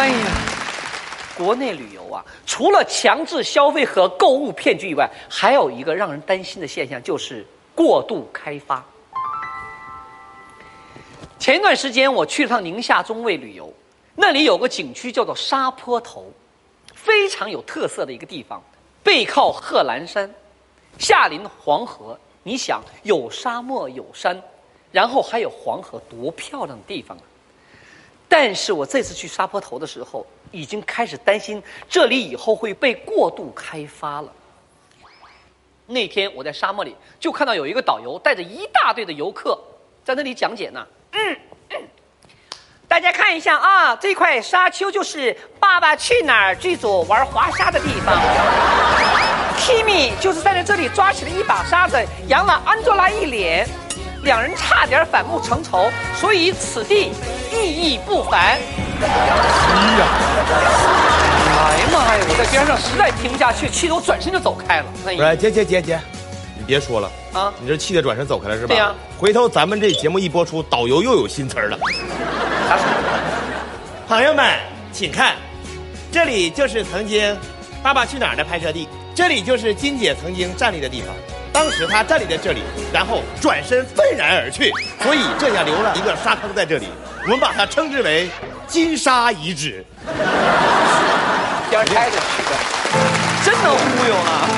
哎呀，国内旅游啊，除了强制消费和购物骗局以外，还有一个让人担心的现象，就是过度开发。前一段时间我去了趟宁夏中卫旅游，那里有个景区叫做沙坡头，非常有特色的一个地方，背靠贺兰山，下临黄河。你想，有沙漠有山，然后还有黄河，多漂亮的地方啊！但是我这次去沙坡头的时候，已经开始担心这里以后会被过度开发了。那天我在沙漠里就看到有一个导游带着一大队的游客在那里讲解呢。嗯，大家看一下啊，这块沙丘就是《爸爸去哪儿》剧组玩滑沙的地方。Kimi 就是站在这里抓起了一把沙子，扬了安卓拉一脸，两人差点反目成仇，所以此地意义不凡。哎呀，哎呀妈呀！我在边上实在听不下去，气得我转身就走开了。哎，姐姐姐姐，你别说了啊！你这气得转身走开了是吧？对呀。回头咱们这节目一播出，导游又有新词儿了。啥词？朋友们，请看，这里就是曾经《爸爸去哪儿》的拍摄地，这里就是金姐曾经站立的地方。当时他站立在这里，然后转身愤然而去，所以这下留了一个沙坑在这里。我们把它称之为金沙遗址。要开着去的，真能忽悠啊！